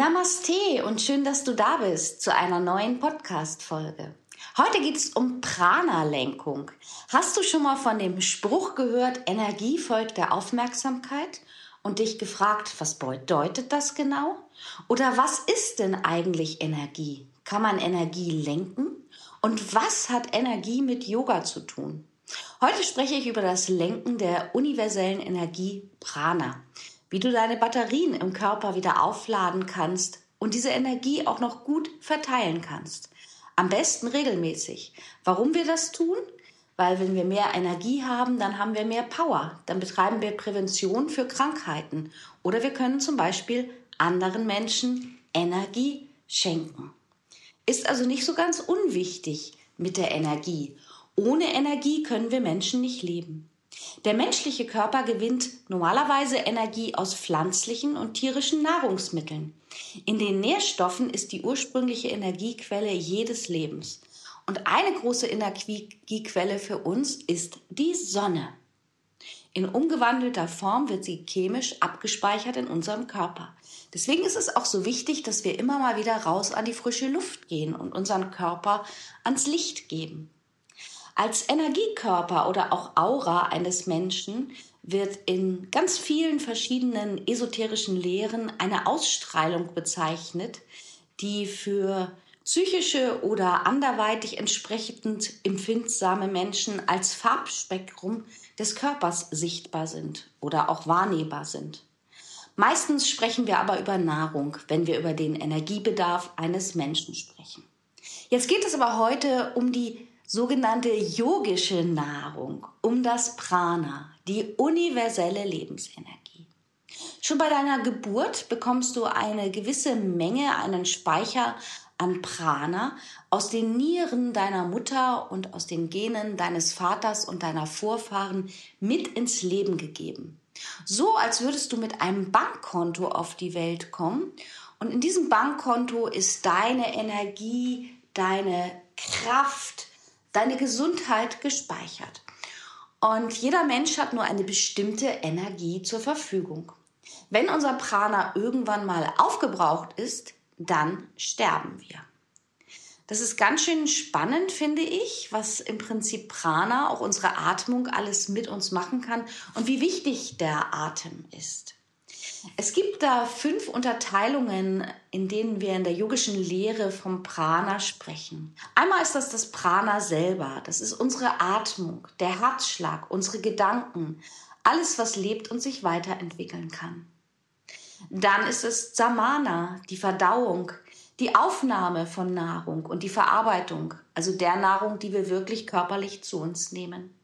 Namaste und schön, dass du da bist zu einer neuen Podcast-Folge. Heute geht es um Prana-Lenkung. Hast du schon mal von dem Spruch gehört, Energie folgt der Aufmerksamkeit? Und dich gefragt, was bedeutet das genau? Oder was ist denn eigentlich Energie? Kann man Energie lenken? Und was hat Energie mit Yoga zu tun? Heute spreche ich über das Lenken der universellen Energie Prana wie du deine Batterien im Körper wieder aufladen kannst und diese Energie auch noch gut verteilen kannst. Am besten regelmäßig. Warum wir das tun? Weil wenn wir mehr Energie haben, dann haben wir mehr Power. Dann betreiben wir Prävention für Krankheiten. Oder wir können zum Beispiel anderen Menschen Energie schenken. Ist also nicht so ganz unwichtig mit der Energie. Ohne Energie können wir Menschen nicht leben. Der menschliche Körper gewinnt normalerweise Energie aus pflanzlichen und tierischen Nahrungsmitteln. In den Nährstoffen ist die ursprüngliche Energiequelle jedes Lebens. Und eine große Energiequelle für uns ist die Sonne. In umgewandelter Form wird sie chemisch abgespeichert in unserem Körper. Deswegen ist es auch so wichtig, dass wir immer mal wieder raus an die frische Luft gehen und unseren Körper ans Licht geben. Als Energiekörper oder auch Aura eines Menschen wird in ganz vielen verschiedenen esoterischen Lehren eine Ausstrahlung bezeichnet, die für psychische oder anderweitig entsprechend empfindsame Menschen als Farbspektrum des Körpers sichtbar sind oder auch wahrnehmbar sind. Meistens sprechen wir aber über Nahrung, wenn wir über den Energiebedarf eines Menschen sprechen. Jetzt geht es aber heute um die sogenannte yogische Nahrung, um das Prana, die universelle Lebensenergie. Schon bei deiner Geburt bekommst du eine gewisse Menge, einen Speicher an Prana aus den Nieren deiner Mutter und aus den Genen deines Vaters und deiner Vorfahren mit ins Leben gegeben. So als würdest du mit einem Bankkonto auf die Welt kommen und in diesem Bankkonto ist deine Energie, deine Kraft, deine Gesundheit gespeichert. Und jeder Mensch hat nur eine bestimmte Energie zur Verfügung. Wenn unser Prana irgendwann mal aufgebraucht ist, dann sterben wir. Das ist ganz schön spannend, finde ich, was im Prinzip Prana, auch unsere Atmung, alles mit uns machen kann und wie wichtig der Atem ist. Es gibt da fünf Unterteilungen, in denen wir in der yogischen Lehre vom Prana sprechen. Einmal ist das das Prana selber. Das ist unsere Atmung, der Herzschlag, unsere Gedanken, alles, was lebt und sich weiterentwickeln kann. Dann ist es Samana, die Verdauung, die Aufnahme von Nahrung und die Verarbeitung, also der Nahrung, die wir wirklich körperlich zu uns nehmen.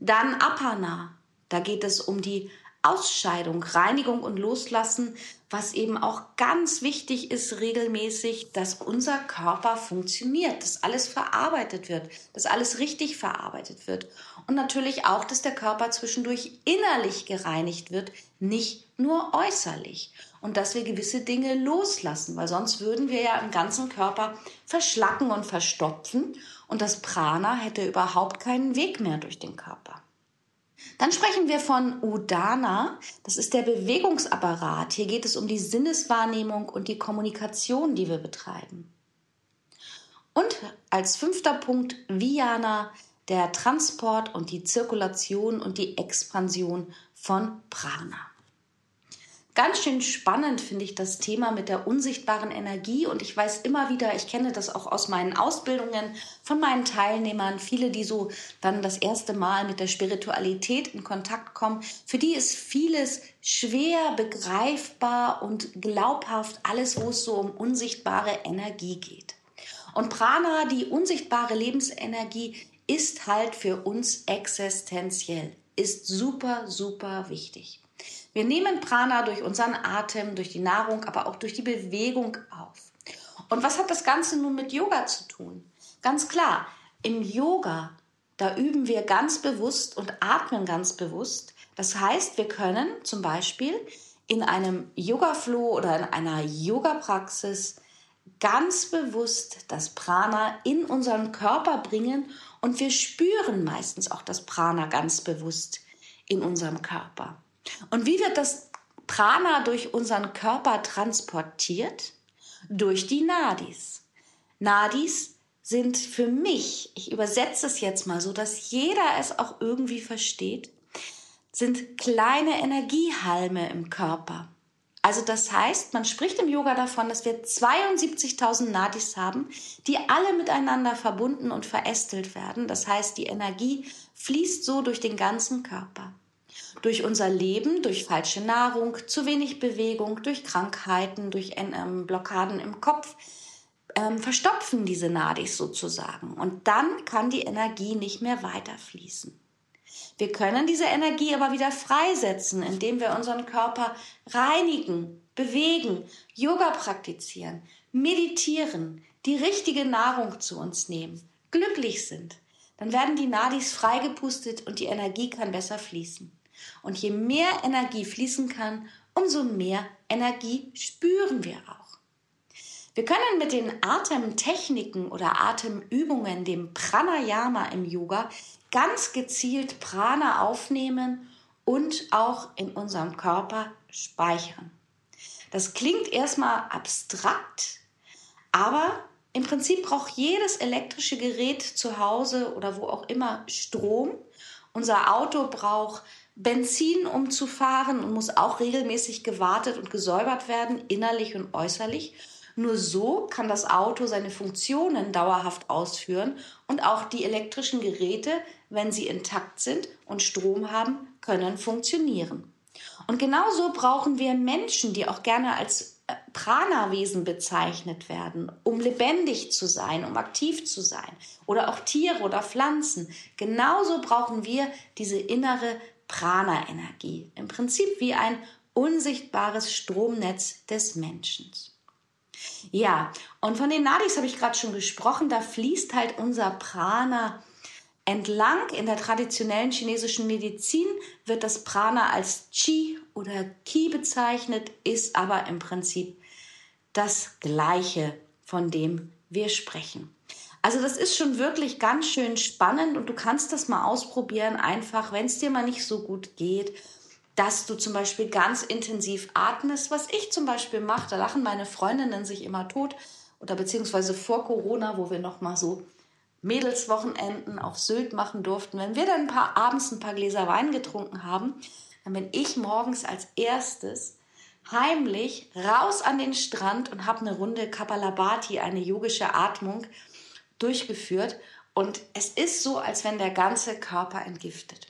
Dann Apana, da geht es um die Ausscheidung, Reinigung und Loslassen, was eben auch ganz wichtig ist regelmäßig, dass unser Körper funktioniert, dass alles verarbeitet wird, dass alles richtig verarbeitet wird. Und natürlich auch, dass der Körper zwischendurch innerlich gereinigt wird, nicht nur äußerlich. Und dass wir gewisse Dinge loslassen, weil sonst würden wir ja im ganzen Körper verschlacken und verstopfen. Und das Prana hätte überhaupt keinen Weg mehr durch den Körper. Dann sprechen wir von Udana. Das ist der Bewegungsapparat. Hier geht es um die Sinneswahrnehmung und die Kommunikation, die wir betreiben. Und als fünfter Punkt Viana, der Transport und die Zirkulation und die Expansion von Prana. Ganz schön spannend finde ich das Thema mit der unsichtbaren Energie und ich weiß immer wieder, ich kenne das auch aus meinen Ausbildungen von meinen Teilnehmern, viele, die so dann das erste Mal mit der Spiritualität in Kontakt kommen, für die ist vieles schwer begreifbar und glaubhaft, alles, wo es so um unsichtbare Energie geht. Und Prana, die unsichtbare Lebensenergie, ist halt für uns existenziell. ist super, super wichtig. Wir nehmen Prana durch unseren Atem, durch die Nahrung, aber auch durch die Bewegung auf. Und was hat das Ganze nun mit Yoga zu tun? Ganz klar, im Yoga, da üben wir ganz bewusst und atmen ganz bewusst. Das heißt, wir können zum Beispiel in einem Yoga-Flow oder in einer Yoga-Praxis ganz bewusst das Prana in unseren Körper bringen und wir spüren meistens auch das Prana ganz bewusst in unserem Körper. Und wie wird das Prana durch unseren Körper transportiert? Durch die Nadis. Nadis sind für mich, ich übersetze es jetzt mal so, dass jeder es auch irgendwie versteht, sind kleine Energiehalme im Körper. Also das heißt, man spricht im Yoga davon, dass wir 72.000 Nadis haben, die alle miteinander verbunden und verästelt werden. Das heißt, die Energie fließt so durch den ganzen Körper. Durch unser Leben, durch falsche Nahrung, zu wenig Bewegung, durch Krankheiten, durch ähm, Blockaden im Kopf, ähm, verstopfen diese Nadis sozusagen. Und dann kann die Energie nicht mehr weiterfließen. Wir können diese Energie aber wieder freisetzen, indem wir unseren Körper reinigen, bewegen, Yoga praktizieren, meditieren, die richtige Nahrung zu uns nehmen, glücklich sind. Dann werden die Nadis freigepustet und die Energie kann besser fließen. Und je mehr Energie fließen kann, umso mehr Energie spüren wir auch. Wir können mit den Atemtechniken oder Atemübungen, dem Pranayama im Yoga, ganz gezielt Prana aufnehmen und auch in unserem Körper speichern. Das klingt erstmal abstrakt, aber im Prinzip braucht jedes elektrische Gerät zu Hause oder wo auch immer Strom. Unser Auto braucht Benzin, um zu fahren und muss auch regelmäßig gewartet und gesäubert werden, innerlich und äußerlich. Nur so kann das Auto seine Funktionen dauerhaft ausführen und auch die elektrischen Geräte, wenn sie intakt sind und Strom haben, können funktionieren. Und genauso brauchen wir Menschen, die auch gerne als äh, Prana-Wesen bezeichnet werden, um lebendig zu sein, um aktiv zu sein. Oder auch Tiere oder Pflanzen. Genauso brauchen wir diese innere Prana-Energie. Im Prinzip wie ein unsichtbares Stromnetz des Menschen. Ja, und von den Nadis habe ich gerade schon gesprochen. Da fließt halt unser Prana entlang. In der traditionellen chinesischen Medizin wird das Prana als Qi oder Qi bezeichnet, ist aber im Prinzip das Gleiche, von dem wir sprechen. Also das ist schon wirklich ganz schön spannend und du kannst das mal ausprobieren, einfach wenn es dir mal nicht so gut geht dass du zum Beispiel ganz intensiv atmest, was ich zum Beispiel mache. Da lachen meine Freundinnen sich immer tot oder beziehungsweise vor Corona, wo wir noch mal so Mädelswochenenden auf Sylt machen durften. Wenn wir dann ein paar abends ein paar Gläser Wein getrunken haben, dann bin ich morgens als erstes heimlich raus an den Strand und habe eine Runde Kapalabhati, eine yogische Atmung, durchgeführt. Und es ist so, als wenn der ganze Körper entgiftet.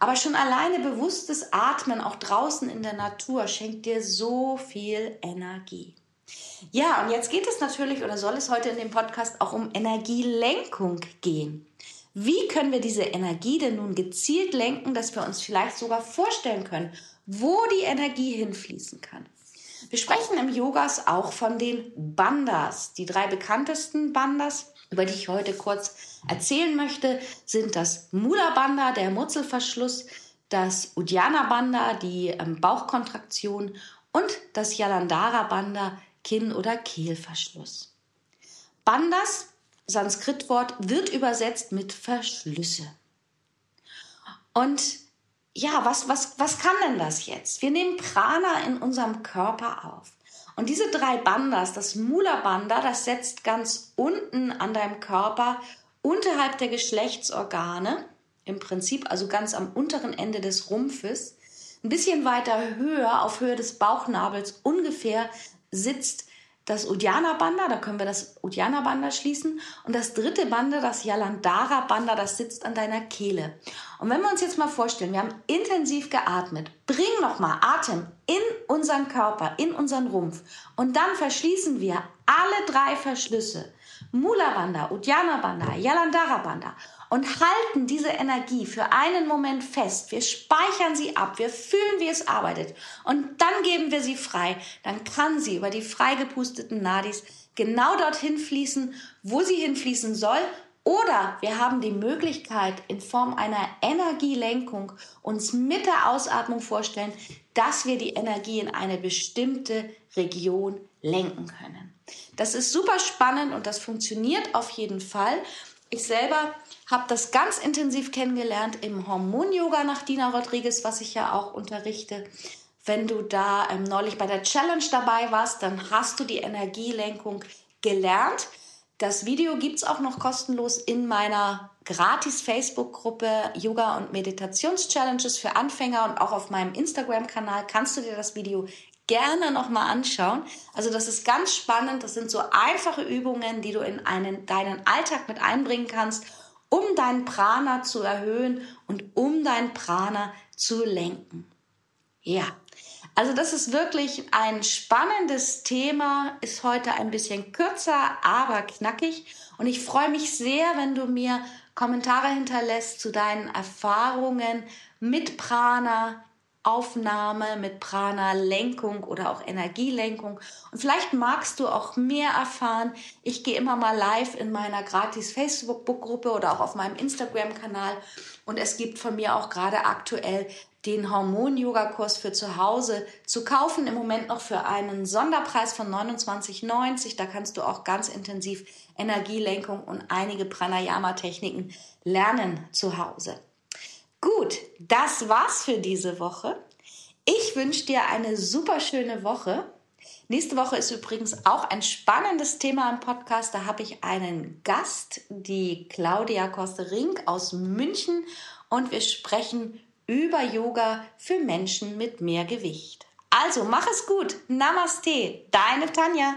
Aber schon alleine bewusstes Atmen, auch draußen in der Natur, schenkt dir so viel Energie. Ja, und jetzt geht es natürlich oder soll es heute in dem Podcast auch um Energielenkung gehen. Wie können wir diese Energie denn nun gezielt lenken, dass wir uns vielleicht sogar vorstellen können, wo die Energie hinfließen kann? Wir sprechen im Yogas auch von den Bandas. Die drei bekanntesten Bandas, über die ich heute kurz erzählen möchte, sind das Mula Bandha, der Murzelverschluss, das Uddiyana Bandha, die ähm, Bauchkontraktion und das Yalandhara Bandha, Kinn- oder Kehlverschluss. Bandas, Sanskritwort, wird übersetzt mit Verschlüsse. Und ja, was, was, was kann denn das jetzt? Wir nehmen Prana in unserem Körper auf. Und diese drei Bandas, das Mula Bandha, das setzt ganz unten an deinem Körper unterhalb der Geschlechtsorgane, im Prinzip also ganz am unteren Ende des Rumpfes, ein bisschen weiter höher, auf Höhe des Bauchnabels ungefähr, sitzt das Uddiyana Bandha, da können wir das Uddiyana Bandha schließen. Und das dritte Bandha, das Yalandhara Bandha, das sitzt an deiner Kehle. Und wenn wir uns jetzt mal vorstellen, wir haben intensiv geatmet, bring nochmal Atem in unseren Körper, in unseren Rumpf und dann verschließen wir alle drei Verschlüsse, Mula Bandha, Uddiyana Bandha, Yalandhara Bandha und halten diese Energie für einen Moment fest. Wir speichern sie ab, wir fühlen, wie es arbeitet und dann geben wir sie frei. Dann kann sie über die freigepusteten Nadis genau dorthin fließen, wo sie hinfließen soll. Oder wir haben die Möglichkeit, in Form einer Energielenkung uns mit der Ausatmung vorstellen, dass wir die Energie in eine bestimmte Region lenken können. Das ist super spannend und das funktioniert auf jeden Fall. Ich selber habe das ganz intensiv kennengelernt im Hormon-Yoga nach Dina Rodriguez, was ich ja auch unterrichte. Wenn du da ähm, neulich bei der Challenge dabei warst, dann hast du die Energielenkung gelernt. Das Video gibt es auch noch kostenlos in meiner gratis Facebook-Gruppe Yoga und Meditations-Challenges für Anfänger und auch auf meinem Instagram-Kanal kannst du dir das Video gerne nochmal anschauen. Also das ist ganz spannend. Das sind so einfache Übungen, die du in einen, deinen Alltag mit einbringen kannst, um deinen Prana zu erhöhen und um dein Prana zu lenken. Ja, also das ist wirklich ein spannendes Thema, ist heute ein bisschen kürzer, aber knackig. Und ich freue mich sehr, wenn du mir Kommentare hinterlässt zu deinen Erfahrungen mit Prana, Aufnahme mit Prana-Lenkung oder auch Energielenkung. Und vielleicht magst du auch mehr erfahren. Ich gehe immer mal live in meiner gratis Facebook-Gruppe oder auch auf meinem Instagram-Kanal. Und es gibt von mir auch gerade aktuell den Hormon-Yoga-Kurs für zu Hause zu kaufen. Im Moment noch für einen Sonderpreis von 29,90. Da kannst du auch ganz intensiv Energielenkung und einige Pranayama-Techniken lernen zu Hause. Gut, das war's für diese Woche. Ich wünsche dir eine super schöne Woche. Nächste Woche ist übrigens auch ein spannendes Thema im Podcast. Da habe ich einen Gast, die Claudia Koste-Rink aus München und wir sprechen über Yoga für Menschen mit mehr Gewicht. Also mach es gut. Namaste, deine Tanja.